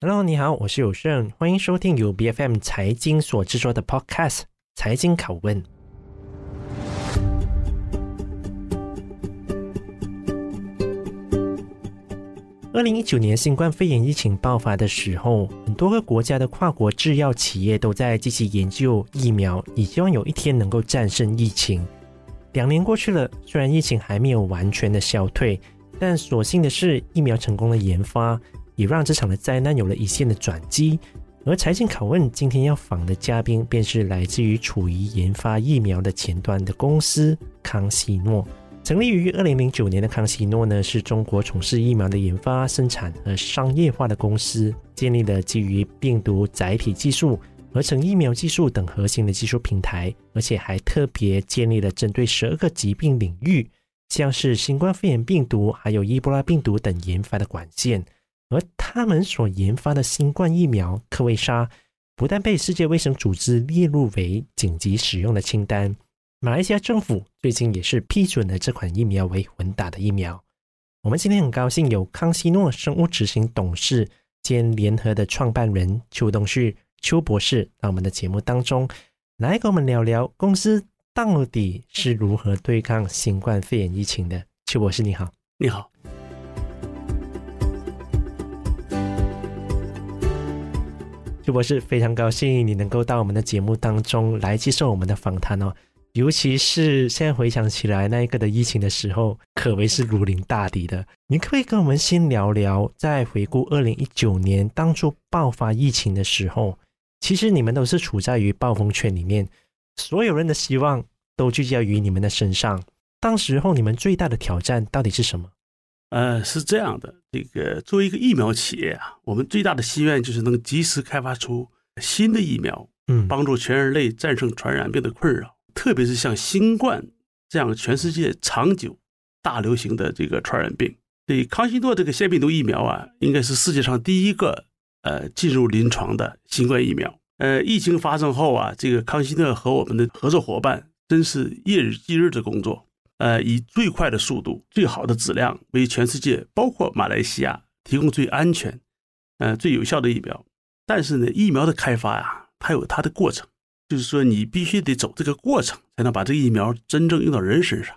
Hello，你好，我是有胜，欢迎收听由 BFM 财经所制作的 Podcast《财经拷问》。二零一九年新冠肺炎疫情爆发的时候，很多个国家的跨国制药企业都在积极研究疫苗，以希望有一天能够战胜疫情。两年过去了，虽然疫情还没有完全的消退，但所幸的是，疫苗成功的研发。也让这场的灾难有了一线的转机。而财经拷问今天要访的嘉宾，便是来自于处于研发疫苗的前端的公司康希诺。成立于二零零九年的康希诺呢，是中国从事疫苗的研发、生产和商业化的公司，建立了基于病毒载体技术、合成疫苗技术等核心的技术平台，而且还特别建立了针对十二个疾病领域，像是新冠肺炎病毒、还有伊波拉病毒等研发的管线。而他们所研发的新冠疫苗科威莎，不但被世界卫生组织列入为紧急使用的清单，马来西亚政府最近也是批准了这款疫苗为混打的疫苗。我们今天很高兴有康希诺生物执行董事兼联合的创办人邱东旭邱博士到我们的节目当中来跟我们聊聊公司到底是如何对抗新冠肺炎疫情的。邱博士你好，你好。朱博士，非常高兴你能够到我们的节目当中来接受我们的访谈哦。尤其是现在回想起来，那一个的疫情的时候，可谓是如临大敌的。你可不可以跟我们先聊聊，在回顾二零一九年当初爆发疫情的时候，其实你们都是处在于暴风圈里面，所有人的希望都聚焦于你们的身上。当时候你们最大的挑战到底是什么？呃，是这样的，这个作为一个疫苗企业啊，我们最大的心愿就是能及时开发出新的疫苗，嗯，帮助全人类战胜传染病的困扰，特别是像新冠这样全世界长久大流行的这个传染病。对康希诺这个腺病毒疫苗啊，应该是世界上第一个呃进入临床的新冠疫苗。呃，疫情发生后啊，这个康希诺和我们的合作伙伴真是夜以继日的工作。呃，以最快的速度、最好的质量，为全世界，包括马来西亚，提供最安全、呃最有效的疫苗。但是呢，疫苗的开发呀，它有它的过程，就是说你必须得走这个过程，才能把这个疫苗真正用到人身上。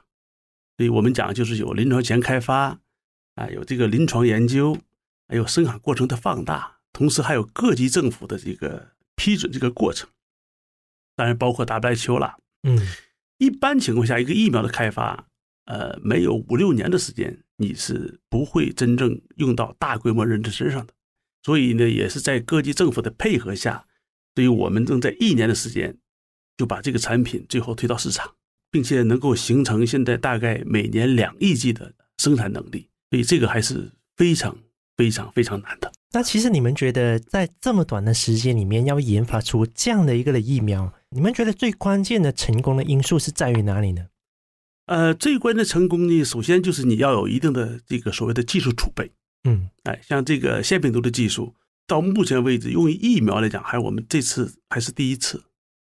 所以我们讲，就是有临床前开发，啊，有这个临床研究，还有生产过程的放大，同时还有各级政府的这个批准这个过程，当然包括 WHO 了，嗯。一般情况下，一个疫苗的开发，呃，没有五六年的时间，你是不会真正用到大规模人的身上的。所以呢，也是在各级政府的配合下，对于我们正在一年的时间就把这个产品最后推到市场，并且能够形成现在大概每年两亿剂的生产能力。所以这个还是非常非常非常难的。那其实你们觉得，在这么短的时间里面，要研发出这样的一个的疫苗？你们觉得最关键的成功的因素是在于哪里呢？呃，最关键的成功呢，首先就是你要有一定的这个所谓的技术储备。嗯，哎，像这个腺病毒的技术，到目前为止用于疫苗来讲，还是我们这次还是第一次。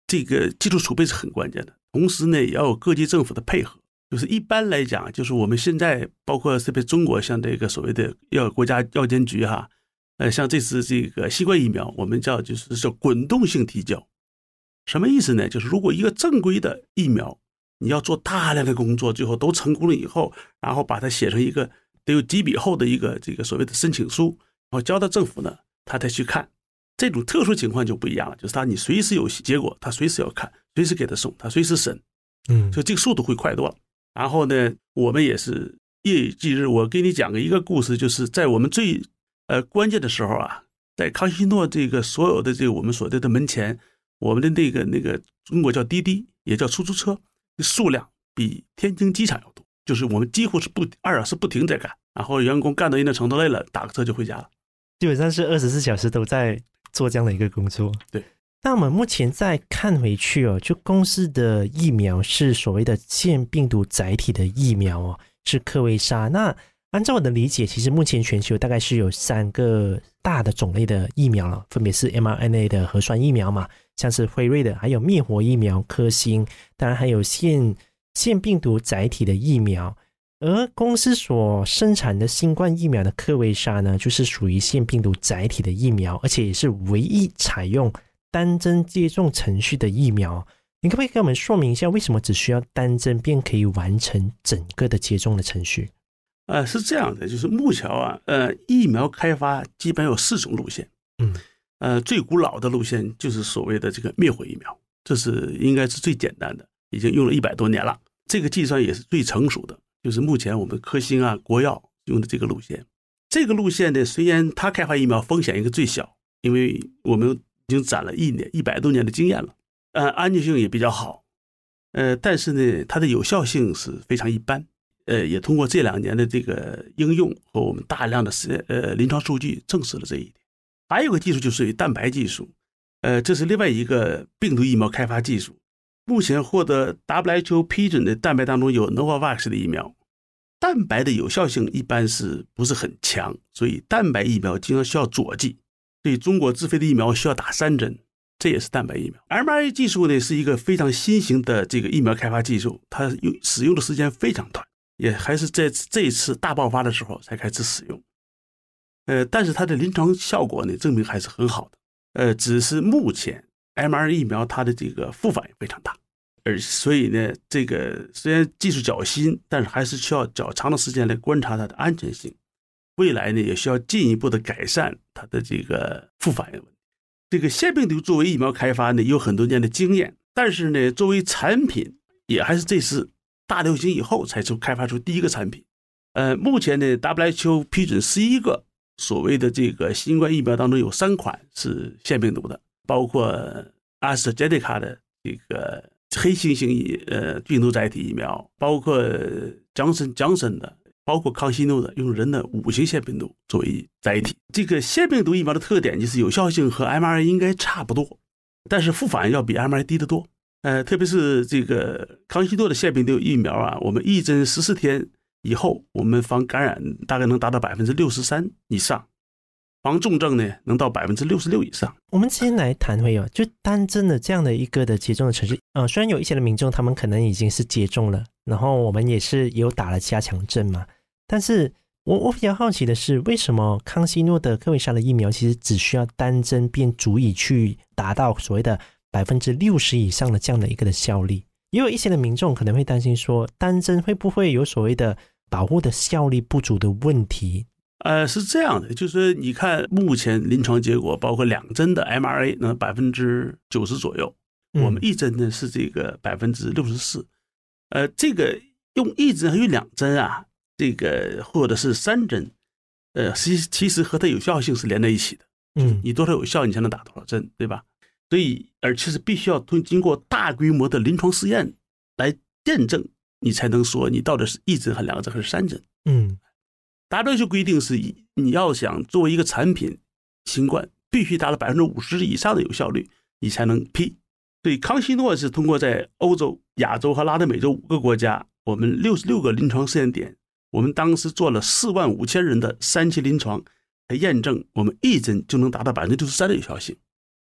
这个技术储备是很关键的，同时呢，也要有各级政府的配合。就是一般来讲，就是我们现在包括特别中国，像这个所谓的药国家药监局哈，呃，像这次这个新冠疫苗，我们叫就是叫滚动性提交。什么意思呢？就是如果一个正规的疫苗，你要做大量的工作，最后都成功了以后，然后把它写成一个得有几笔厚的一个这个所谓的申请书，然后交到政府呢，他才去看。这种特殊情况就不一样了，就是他你随时有结果，他随时要看，随时给他送，他随时审，嗯，所以这个速度会快多了。然后呢，我们也是夜以继日。我给你讲个一个故事，就是在我们最呃关键的时候啊，在康熙诺这个所有的这个我们所在的门前。我们的那个那个中国叫滴滴，也叫出租车，数量比天津机场要多。就是我们几乎是不二小时不停在干，然后员工干到一定程度累了，打个车就回家了。基本上是二十四小时都在做这样的一个工作。对。那我们目前再看回去哦，就公司的疫苗是所谓的腺病毒载体的疫苗哦，是科威莎。那按照我的理解，其实目前全球大概是有三个大的种类的疫苗了，分别是 mRNA 的核酸疫苗嘛。像是辉瑞的，还有灭活疫苗科兴，当然还有腺腺病毒载体的疫苗。而公司所生产的新冠疫苗的科维莎呢，就是属于腺病毒载体的疫苗，而且也是唯一采用单针接种程序的疫苗。你可不可以给我们说明一下，为什么只需要单针便可以完成整个的接种的程序？呃，是这样的，就是目前啊，呃，疫苗开发基本有四种路线。嗯，呃，最古老的路线就是所谓的这个灭活疫苗，这是应该是最简单的，已经用了一百多年了。这个计算也是最成熟的，就是目前我们科兴啊、国药用的这个路线。这个路线呢，虽然它开发疫苗风险应该最小，因为我们已经攒了一年一百多年的经验了。呃，安全性也比较好，呃，但是呢，它的有效性是非常一般，呃，也通过这两年的这个应用和我们大量的实，呃，临床数据证实了这一点。还有个技术就是蛋白技术，呃，这是另外一个病毒疫苗开发技术。目前获得 WHO 批准的蛋白当中有 Novavax 的疫苗，蛋白的有效性一般是不是很强，所以蛋白疫苗经常需要佐剂，所以中国自费的疫苗需要打三针。这也是蛋白疫苗 m r a 技术呢是一个非常新型的这个疫苗开发技术，它用使用的时间非常短，也还是在这一次大爆发的时候才开始使用。呃，但是它的临床效果呢证明还是很好的。呃，只是目前 mRNA 疫苗它的这个副反应非常大，而所以呢，这个虽然技术较新，但是还是需要较长的时间来观察它的安全性。未来呢也需要进一步的改善它的这个副反应。这个腺病毒作为疫苗开发呢，有很多年的经验，但是呢，作为产品也还是这次大流行以后才出开发出第一个产品。呃，目前呢，WHO 批准十一个所谓的这个新冠疫苗当中有三款是腺病毒的，包括阿斯特捷尼卡的这个黑猩猩疫呃病毒载体疫苗，包括强生强生的。包括康希诺的用人的五型腺病毒作为载体，这个腺病毒疫苗的特点就是有效性和 mRNA 应该差不多，但是副反应要比 mRNA 低得多。呃，特别是这个康希诺的腺病毒疫苗啊，我们一针十四天以后，我们防感染大概能达到百分之六十三以上，防重症呢能到百分之六十六以上。我们先来谈会有，就单针的这样的一个的接种的程序。呃，虽然有一些的民众他们可能已经是接种了，然后我们也是有打了加强针嘛。但是我我比较好奇的是，为什么康希诺的科维莎的疫苗其实只需要单针便足以去达到所谓的百分之六十以上的这样的一个的效力？也有一些的民众可能会担心说，单针会不会有所谓的保护的效力不足的问题？呃，是这样的，就是你看目前临床结果，包括两针的 mRNA 能百分之九十左右，我们一针呢是这个百分之六十四。呃，这个用一针还有两针啊？这个或者是三针，呃，其其实和它有效性是连在一起的。嗯，你多少有效，你才能打多少针，对吧？所以，而且是必须要通经过大规模的临床试验来验证，你才能说你到底是一针还是两针还是三针。嗯，WHO 规定是，你要想作为一个产品，新冠必须达到百分之五十以上的有效率，你才能批。所以，康希诺是通过在欧洲、亚洲和拉丁美洲五个国家，我们六十六个临床试验点。我们当时做了四万五千人的三期临床，来验证我们一针就能达到百分之六十三的有效性，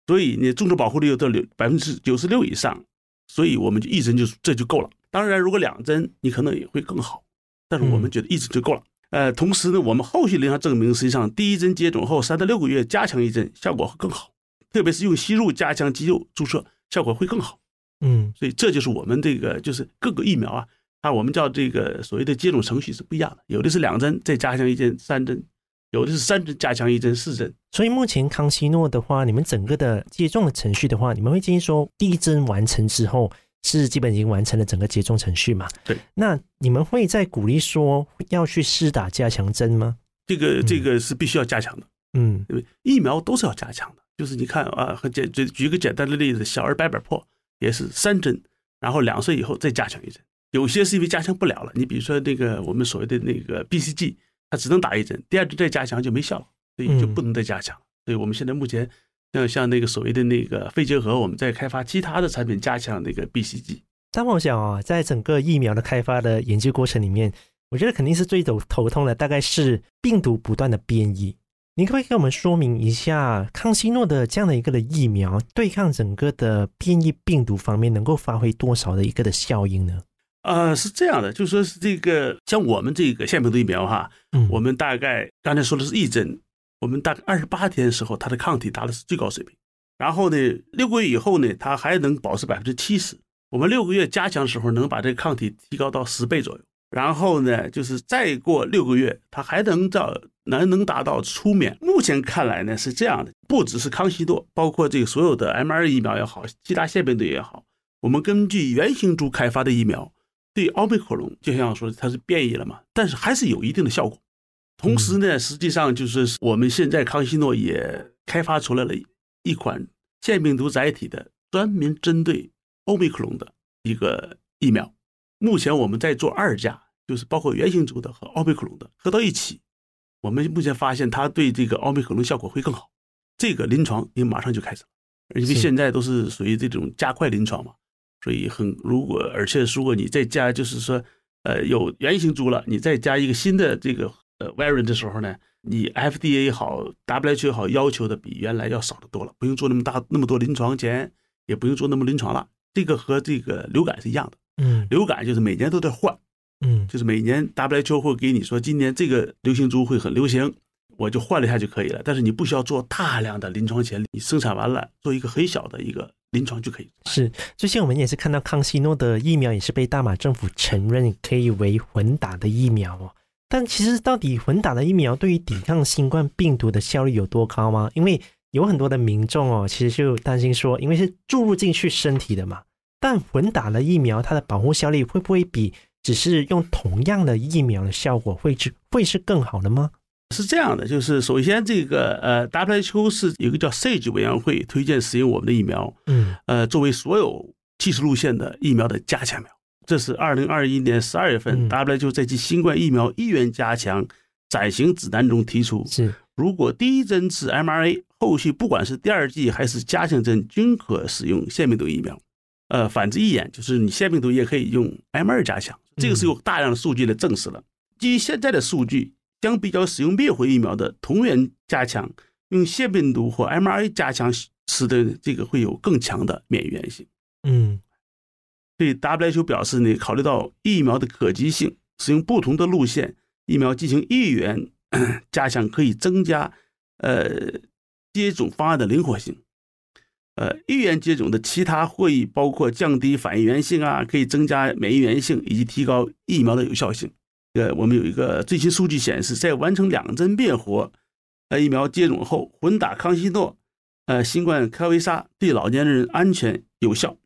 所以你重症保护率又到百分之九十六以上，所以我们就一针就这就够了。当然，如果两针你可能也会更好，但是我们觉得一针就够了。呃，同时呢，我们后续临床证明，实际上第一针接种后三到六个月加强一针效果会更好，特别是用吸入加强肌肉注射效果会更好。嗯，所以这就是我们这个就是各个疫苗啊。它我们叫这个所谓的接种程序是不一样的，有的是两针再加强一针三针，有的是三针加强一针四针。所以目前康希诺的话，你们整个的接种的程序的话，你们会建议说第一针完成之后是基本已经完成了整个接种程序嘛？对。那你们会在鼓励说要去施打加强针吗？这个这个是必须要加强的，嗯，因为疫苗都是要加强的。就是你看啊，很简举举个简单的例子，小儿白板破也是三针，然后两岁以后再加强一针。有些是因为加强不了了，你比如说那个我们所谓的那个 BCG，它只能打一针，第二针再加强就没效了，所以就不能再加强。所以我们现在目前像像那个所谓的那个肺结核，我们在开发其他的产品加强那个 BCG。但我想啊，在整个疫苗的开发的研究过程里面，我觉得肯定是最头头痛的，大概是病毒不断的变异。您可不可以给我们说明一下，康希诺的这样的一个的疫苗对抗整个的变异病毒方面，能够发挥多少的一个的效应呢？呃，是这样的，就说是这个像我们这个腺病毒疫苗哈，嗯，我们大概刚才说的是一针，我们大概二十八天的时候，它的抗体达的是最高水平。然后呢，六个月以后呢，它还能保持百分之七十。我们六个月加强时候，能把这个抗体提高到十倍左右。然后呢，就是再过六个月，它还能到能能达到初免。目前看来呢是这样的，不只是康希诺，包括这个所有的 mRNA 疫苗也好，其他腺病毒也好，我们根据原型株开发的疫苗。对奥密克戎，就像说它是变异了嘛，但是还是有一定的效果。同时呢，实际上就是我们现在康希诺也开发出来了一款腺病毒载体的专门针对奥密克戎的一个疫苗。目前我们在做二价，就是包括原型株的和奥密克戎的合到一起。我们目前发现它对这个奥密克戎效果会更好。这个临床也马上就开始了，因为现在都是属于这种加快临床嘛。所以很，如果而且如果你再加，就是说，呃，有原型株了，你再加一个新的这个呃 variant 的时候呢，你 FDA 也好，WHO 也好，要求的比原来要少得多了，不用做那么大那么多临床前，也不用做那么临床了。这个和这个流感是一样的，嗯，流感就是每年都在换，嗯，就是每年 WHO 会给你说，今年这个流行株会很流行，我就换了一下就可以了。但是你不需要做大量的临床前，你生产完了做一个很小的一个。临床就可以是，最近我们也是看到康希诺的疫苗也是被大马政府承认可以为混打的疫苗哦。但其实到底混打的疫苗对于抵抗新冠病毒的效率有多高吗？因为有很多的民众哦，其实就担心说，因为是注入进去身体的嘛，但混打的疫苗它的保护效力会不会比只是用同样的疫苗的效果会是会是更好的吗？是这样的，就是首先这个呃，WHO 是有一个叫 SAGE 委员会推荐使用我们的疫苗，嗯，呃，作为所有技术路线的疫苗的加强苗。这是二零二一年十二月份 WHO 在其新冠疫苗意愿加强暂行指南中提出，是如果第一针是 mRNA，后续不管是第二剂还是加强针均可使用腺病毒疫苗。呃，反之亦然，就是你腺病毒也可以用 m 二加强，这个是有大量的数据来证实了。基于现在的数据。相比较使用灭活疫苗的同源加强，用腺病毒或 mRNA 加强，使得这个会有更强的免疫原性。嗯，所以 WHO 表示呢，考虑到疫苗的可及性，使用不同的路线疫苗进行一元 加强，可以增加呃接种方案的灵活性。呃，一元接种的其他会议包括降低反应原性啊，可以增加免疫原性以及提高疫苗的有效性。呃，我们有一个最新数据显示，在完成两针灭活呃疫苗接种后，混打康希诺、呃新冠开维沙对老年人安全有效，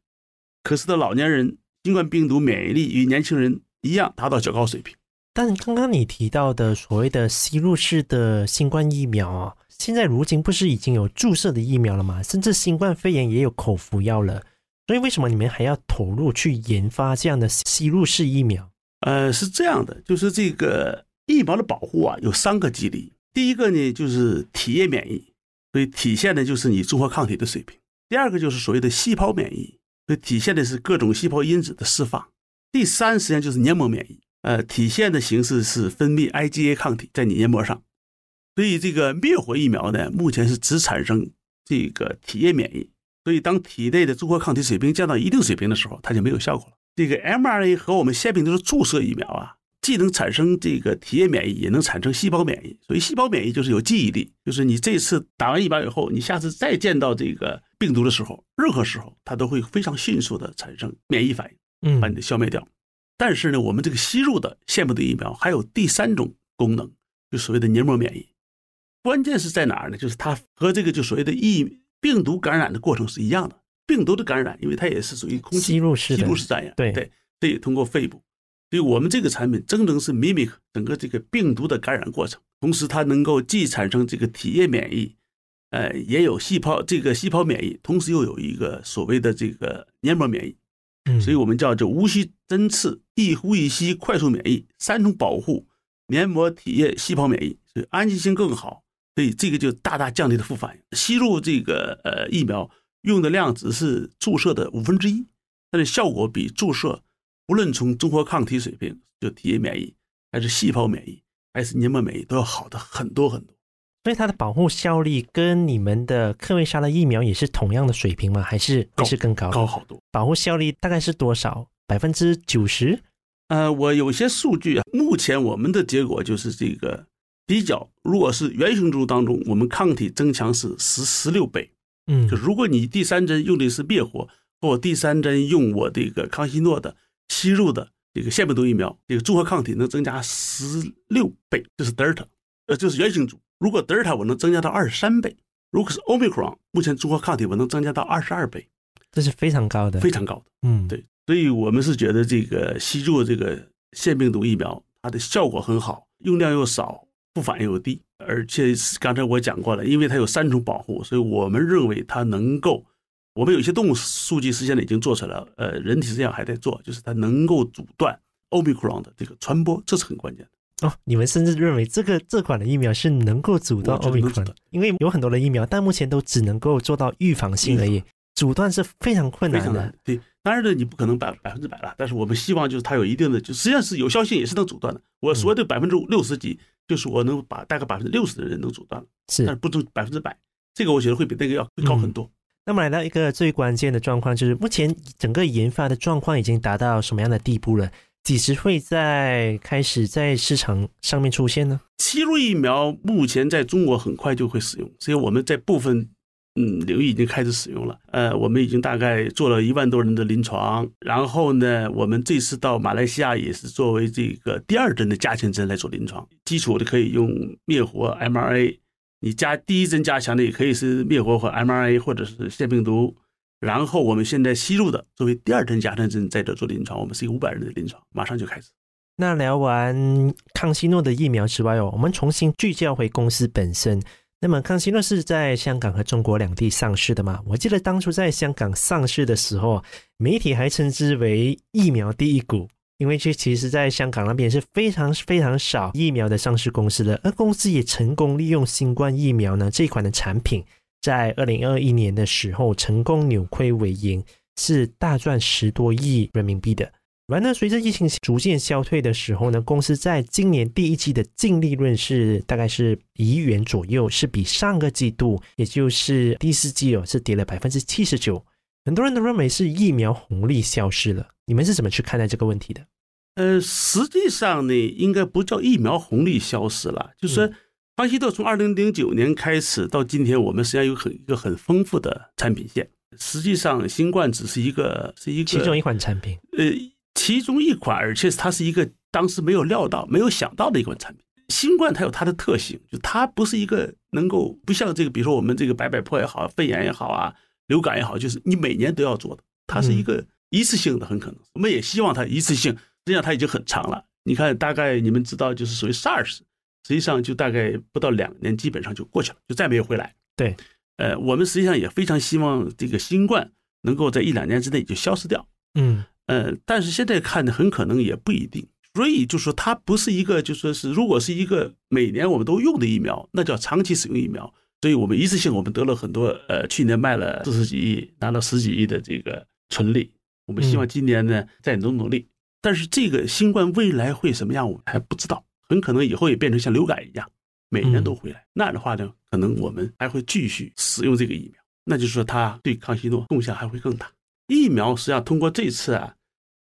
可是的老年人新冠病毒免疫力与年轻人一样达到较高水平。但刚刚你提到的所谓的吸入式的新冠疫苗啊，现在如今不是已经有注射的疫苗了吗？甚至新冠肺炎也有口服药了，所以为什么你们还要投入去研发这样的吸入式疫苗？呃，是这样的，就是这个疫苗的保护啊，有三个机理。第一个呢，就是体液免疫，所以体现的就是你中和抗体的水平；第二个就是所谓的细胞免疫，所以体现的是各种细胞因子的释放；第三，实际上就是黏膜免疫，呃，体现的形式是分泌 IgA 抗体在你黏膜上。所以这个灭活疫苗呢，目前是只产生这个体液免疫，所以当体内的中和抗体水平降到一定水平的时候，它就没有效果了。这个 mRNA 和我们腺病毒的注射疫苗啊，既能产生这个体液免疫，也能产生细胞免疫。所以细胞免疫就是有记忆力，就是你这次打完疫苗以后，你下次再见到这个病毒的时候，任何时候它都会非常迅速的产生免疫反应，嗯，把你的消灭掉。但是呢，我们这个吸入的腺病毒疫苗还有第三种功能，就所谓的黏膜免疫。关键是在哪儿呢？就是它和这个就所谓的疫病毒感染的过程是一样的。病毒的感染，因为它也是属于空气吸入式的，吸入式感染，对对，所以通过肺部。所以我们这个产品真正是 mimic 整个这个病毒的感染过程，同时它能够既产生这个体液免疫，呃，也有细胞这个细胞免疫，同时又有一个所谓的这个黏膜免疫。嗯，所以我们叫做无需针刺、一呼一吸、快速免疫三重保护，黏膜、体液、细胞免疫，所以安全性更好。所以这个就大大降低了副反应。吸入这个呃疫苗。用的量只是注射的五分之一，但是效果比注射，无论从综合抗体水平，就体液免疫，还是细胞免疫，还是黏膜免疫，都要好的很多很多。所以它的保护效力跟你们的克瑞莎的疫苗也是同样的水平吗？还是还是更高？高好多。保护效力大概是多少？百分之九十？呃，我有些数据啊，目前我们的结果就是这个比较，如果是原型株当中，我们抗体增强是十十六倍。嗯，就如果你第三针用的是灭活，或第三针用我这个康希诺的吸入的这个腺病毒疫苗，这个综合抗体能增加十六倍，这是德尔塔，呃，这是原型株。如果德尔塔我能增加到二十三倍，如果是欧米克戎，目前综合抗体我能增加到二十二倍，这是非常高的，非常高的。嗯，对。所以我们是觉得这个吸入这个腺病毒疫苗，它的效果很好，用量又少，副反应又低，而且刚才我讲过了，因为它有三重保护，所以我们认为它能够，我们有些动物数据实现在已经做出来了，呃，人体实际上还在做，就是它能够阻断欧米克戎的这个传播，这是很关键的。哦，你们甚至认为这个这款的疫苗是能够阻断欧米克戎，因为有很多的疫苗，但目前都只能够做到预防性而已，阻断是非常困难的。对。当然了，你不可能百百分之百了，但是我们希望就是它有一定的，就实际上是有效性也是能阻断的。我所谓的百分之六十几，就是我能把大概百分之六十的人能阻断了，是，但是不能百分之百。这个我觉得会比那个要高很多。嗯。那么来到一个最关键的状况，就是目前整个研发的状况已经达到什么样的地步了？几时会在开始在市场上面出现呢？七路疫苗目前在中国很快就会使用，所以我们在部分。嗯，领域已经开始使用了。呃，我们已经大概做了一万多人的临床。然后呢，我们这次到马来西亚也是作为这个第二针的加强针来做临床。基础的可以用灭活 MRA，你加第一针加强的也可以是灭活和 MRA 或者是腺病毒。然后我们现在吸入的作为第二针加强针在这做临床，我们是一个五百人的临床，马上就开始。那聊完康希诺的疫苗之外哦，我们重新聚焦回公司本身。那么康希诺是在香港和中国两地上市的嘛？我记得当初在香港上市的时候，媒体还称之为“疫苗第一股”，因为这其实在香港那边是非常非常少疫苗的上市公司的，而公司也成功利用新冠疫苗呢这款的产品，在二零二一年的时候成功扭亏为盈，是大赚十多亿人民币的。完了，随着疫情逐渐消退的时候呢，公司在今年第一季的净利润是大概是一亿元左右，是比上个季度，也就是第四季哦，是跌了百分之七十九。很多人都认为是疫苗红利消失了，你们是怎么去看待这个问题的？呃，实际上呢，应该不叫疫苗红利消失了，就是说康希诺从二零零九年开始到今天，我们实际上有很一个很丰富的产品线。实际上，新冠只是一个是一个其中一款产品，呃。其中一款，而且它是一个当时没有料到、没有想到的一款产品。新冠它有它的特性，就它不是一个能够不像这个，比如说我们这个白百破也好、肺炎也好啊、流感也好，就是你每年都要做的。它是一个一次性的，很可能。我们也希望它一次性，实际上它已经很长了。你看，大概你们知道，就是属于 SARS，实际上就大概不到两年，基本上就过去了，就再没有回来。对，呃，我们实际上也非常希望这个新冠能够在一两年之内就消失掉。嗯。呃，但是现在看的很可能也不一定，所以就说它不是一个，就说是如果是一个每年我们都用的疫苗，那叫长期使用疫苗。所以我们一次性我们得了很多，呃，去年卖了四十几亿，拿了十几亿的这个纯利。我们希望今年呢再努努力。但是这个新冠未来会什么样，我们还不知道，很可能以后也变成像流感一样，每年都回来。那样的话呢，可能我们还会继续使用这个疫苗，那就是说它对康希诺贡献还会更大。疫苗实际上通过这次啊。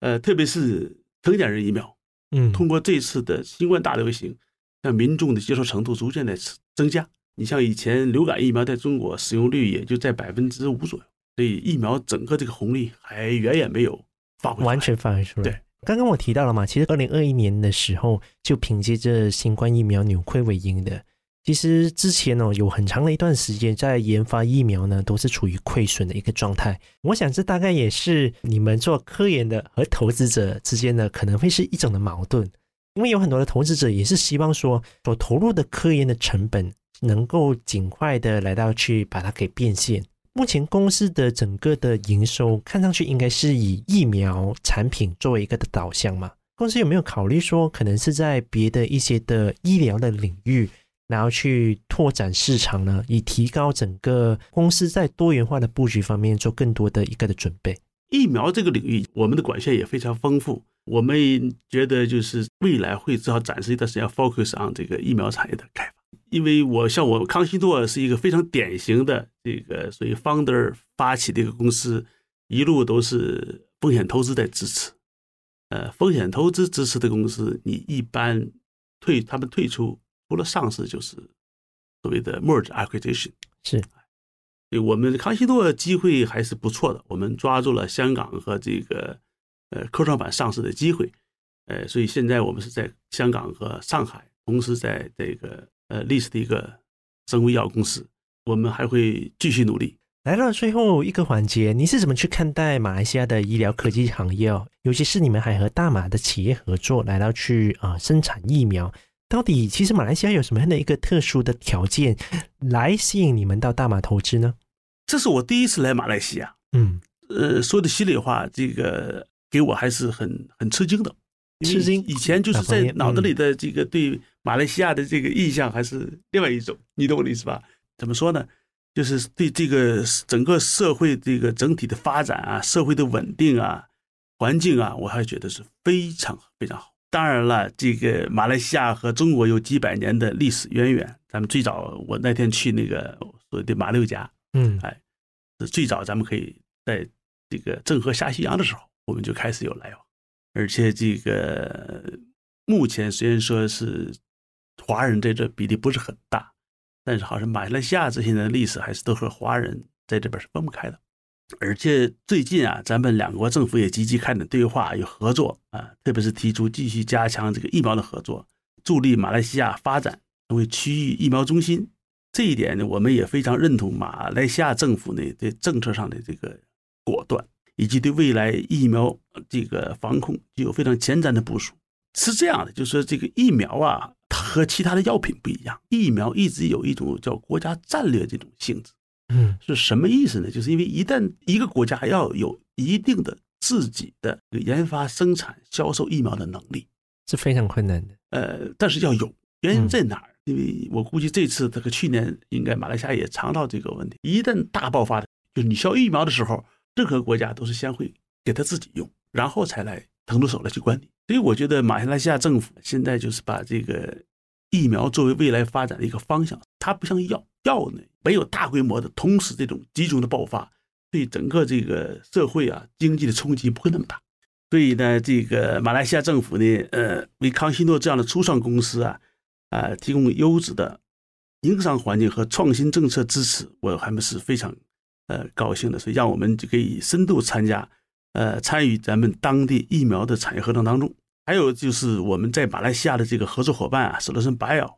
呃，特别是成年人疫苗，嗯，通过这次的新冠大流行，让民众的接受程度逐渐的增加。你像以前流感疫苗在中国使用率也就在百分之五左右，所以疫苗整个这个红利还远远没有发挥完全发挥出来。对，刚刚我提到了嘛，其实二零二一年的时候就凭借着新冠疫苗扭亏为盈的。其实之前哦，有很长的一段时间在研发疫苗呢，都是处于亏损的一个状态。我想这大概也是你们做科研的和投资者之间呢，可能会是一种的矛盾，因为有很多的投资者也是希望说，所投入的科研的成本能够尽快的来到去把它给变现。目前公司的整个的营收看上去应该是以疫苗产品作为一个的导向嘛？公司有没有考虑说，可能是在别的一些的医疗的领域？然后去拓展市场呢，以提高整个公司在多元化的布局方面做更多的一个的准备。疫苗这个领域，我们的管线也非常丰富。我们觉得就是未来会至少暂时一段时间 focus on 这个疫苗产业的开发。因为我像我康希诺是一个非常典型的这个属于 founder 发起的一个公司，一路都是风险投资在支持。呃风险投资支持的公司，你一般退他们退出，除了上市就是所谓的 merge acquisition。是，对我们康希诺机会还是不错的，我们抓住了香港和这个呃科创板上市的机会，呃，所以现在我们是在香港和上海同时在这个呃历史的一个生物医药公司，我们还会继续努力。来到最后一个环节，你是怎么去看待马来西亚的医疗科技行业哦？尤其是你们还和大马的企业合作，来到去啊、呃、生产疫苗，到底其实马来西亚有什么样的一个特殊的条件来吸引你们到大马投资呢？这是我第一次来马来西亚，嗯，呃，说的心里话，这个给我还是很很吃惊的，吃惊。以前就是在脑子里的这个对马来西亚的这个印象还是另外一种，你懂我的意思吧？怎么说呢？就是对这个整个社会这个整体的发展啊，社会的稳定啊，环境啊，我还觉得是非常非常好。当然了，这个马来西亚和中国有几百年的历史渊源。咱们最早，我那天去那个所谓的马六甲，嗯，哎，是最早咱们可以在这个郑和下西洋的时候，我们就开始有来往。而且这个目前虽然说是华人在这比例不是很大。但是好像马来西亚这些年的历史还是都和华人在这边是分不开的，而且最近啊，咱们两国政府也积极开展对话与合作啊，特别是提出继续加强这个疫苗的合作，助力马来西亚发展成为区域疫苗中心。这一点呢，我们也非常认同马来西亚政府呢对政策上的这个果断，以及对未来疫苗这个防控具有非常前瞻的部署。是这样的，就是说这个疫苗啊。它和其他的药品不一样，疫苗一直有一种叫国家战略这种性质。嗯，是什么意思呢？就是因为一旦一个国家要有一定的自己的研发、生产、销售疫苗的能力，是非常困难的。呃，但是要有，原因在哪儿？因为我估计这次这个去年应该马来西亚也尝到这个问题。一旦大爆发的，就是你销疫苗的时候，任何国家都是先会给他自己用，然后才来腾出手来去管理。所以我觉得马来西亚政府现在就是把这个疫苗作为未来发展的一个方向，它不像药，药呢没有大规模的同时这种集中的爆发，对整个这个社会啊经济的冲击不会那么大。所以呢，这个马来西亚政府呢，呃，为康希诺这样的初创公司啊，啊，提供优质的营商环境和创新政策支持，我还们是非常呃高兴的。所以让我们就可以深度参加。呃，参与咱们当地疫苗的产业合作当中，还有就是我们在马来西亚的这个合作伙伴啊，史德森白尔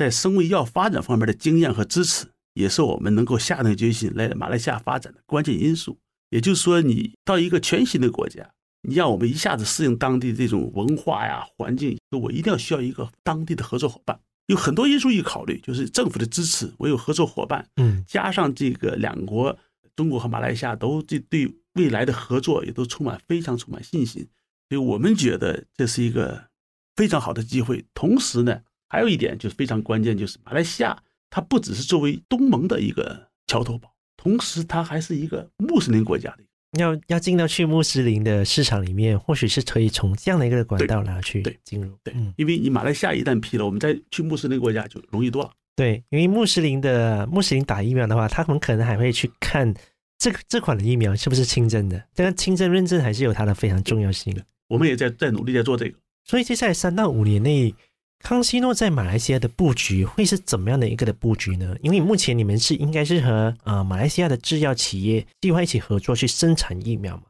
在生物医药发展方面的经验和支持，也是我们能够下定决心来马来西亚发展的关键因素。也就是说，你到一个全新的国家，你让我们一下子适应当地这种文化呀、环境，我一定要需要一个当地的合作伙伴。有很多因素一考虑，就是政府的支持，我有合作伙伴，嗯，加上这个两国，中国和马来西亚都这对。未来的合作也都充满非常充满信心，所以我们觉得这是一个非常好的机会。同时呢，还有一点就是非常关键，就是马来西亚它不只是作为东盟的一个桥头堡，同时它还是一个穆斯林国家的。要要进到去穆斯林的市场里面，或许是可以从这样的一个管道拿去进入。对，因为你马来西亚一旦批了，我们再去穆斯林国家就容易多了。对，因为穆斯林的穆斯林打疫苗的话，他们可能还会去看。这个这款的疫苗是不是清真的？这个清真认证还是有它的非常重要性的。我们也在在努力在做这个。所以接下来三到五年内，康希诺在马来西亚的布局会是怎么样的一个的布局呢？因为目前你们是应该是和呃马来西亚的制药企业计划一起合作去生产疫苗嘛？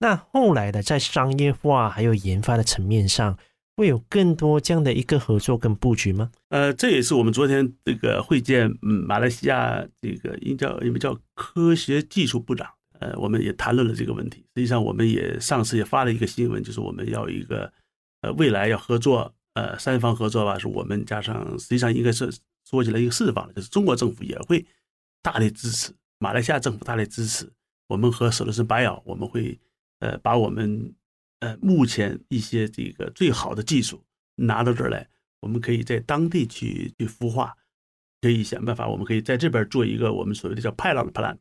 那后来的在商业化还有研发的层面上。会有更多这样的一个合作跟布局吗？呃，这也是我们昨天这个会见，嗯，马来西亚这个应叫你们叫科学技术部长，呃，我们也谈论了这个问题。实际上，我们也上次也发了一个新闻，就是我们要一个呃未来要合作，呃，三方合作吧，是我们加上实际上应该是说起来一个四方，就是中国政府也会大力支持，马来西亚政府大力支持，我们和史德森 Bio，我们会呃把我们。呃，目前一些这个最好的技术拿到这儿来，我们可以在当地去去孵化，可以想办法，我们可以在这边做一个我们所谓的叫 pilot plant，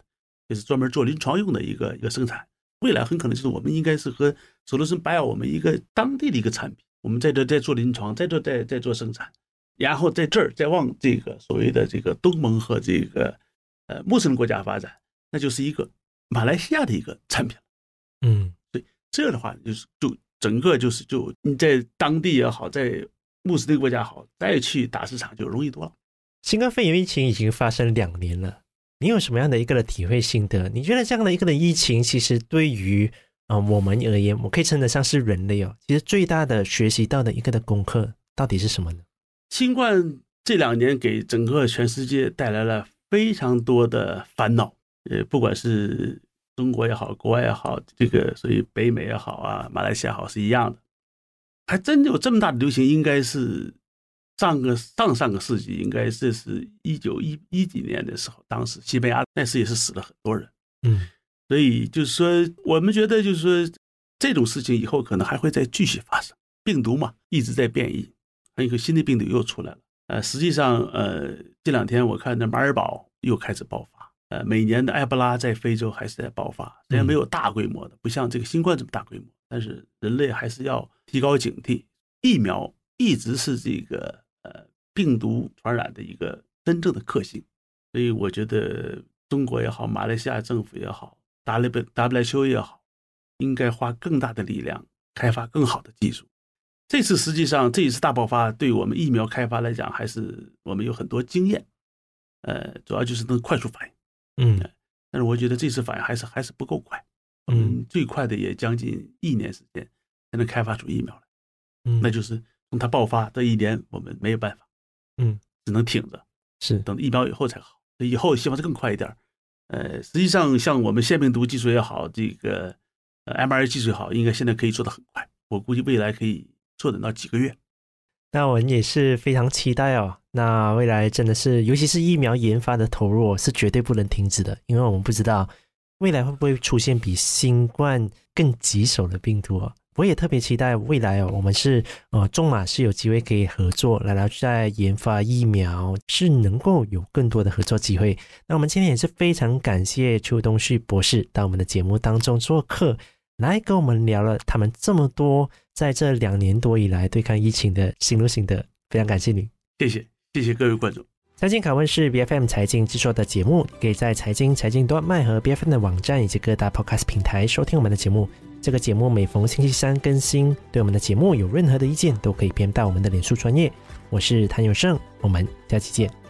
就是专门做临床用的一个一个生产。未来很可能就是我们应该是和索罗森 bio 我们一个当地的一个产品，我们在这在做临床，在这在在做生产，然后在这儿再往这个所谓的这个东盟和这个呃穆斯林国家发展，那就是一个马来西亚的一个产品。嗯。对这样的话，就是就整个就是就你在当地也好，在穆斯林国家好，再去打市场就容易多了。新冠肺炎疫情已经发生两年了，你有什么样的一个的体会心得？你觉得这样的一个的疫情，其实对于啊、呃、我们而言，我可以称得上是人类哦，其实最大的学习到的一个的功课到底是什么呢？新冠这两年给整个全世界带来了非常多的烦恼，呃，不管是中国也好，国外也好，这个所以北美也好啊，马来西亚好是一样的，还真有这么大的流行，应该是上个上上个世纪，应该这是一九一一几年的时候，当时西班牙那时也是死了很多人，嗯，所以就是说，我们觉得就是说这种事情以后可能还会再继续发生，病毒嘛一直在变异，还有一个新的病毒又出来了，呃，实际上呃这两天我看那马尔堡又开始爆发。呃，每年的埃博拉在非洲还是在爆发，虽然没有大规模的，不像这个新冠这么大规模，但是人类还是要提高警惕。疫苗一直是这个呃病毒传染的一个真正的克星，所以我觉得中国也好，马来西亚政府也好，WHO 也好，应该花更大的力量开发更好的技术。这次实际上这一次大爆发，对我们疫苗开发来讲，还是我们有很多经验，呃，主要就是能快速反应。嗯，但是我觉得这次反应还是还是不够快，嗯，最快的也将近一年时间才能开发出疫苗来，嗯，那就是从它爆发这一年，我们没有办法，嗯，只能挺着，是等疫苗以后才好，以后希望是更快一点，呃，实际上像我们腺病毒技术也好，这个 mRNA 技术也好，应该现在可以做得很快，我估计未来可以做等到几个月。那我们也是非常期待哦。那未来真的是，尤其是疫苗研发的投入是绝对不能停止的，因为我们不知道未来会不会出现比新冠更棘手的病毒哦。我也特别期待未来哦，我们是呃中马是有机会可以合作，来来在研发疫苗，是能够有更多的合作机会。那我们今天也是非常感谢邱东旭博士到我们的节目当中做客，来跟我们聊了他们这么多在这两年多以来对抗疫情的心路心得，非常感谢你，谢谢。谢谢各位观众。财经拷问是 BFM 财经制作的节目，可以在财经财经端麦和 BFM 的网站以及各大 Podcast 平台收听我们的节目。这个节目每逢星期三更新。对我们的节目有任何的意见，都可以编到我们的脸书专业。我是谭永胜，我们下期见。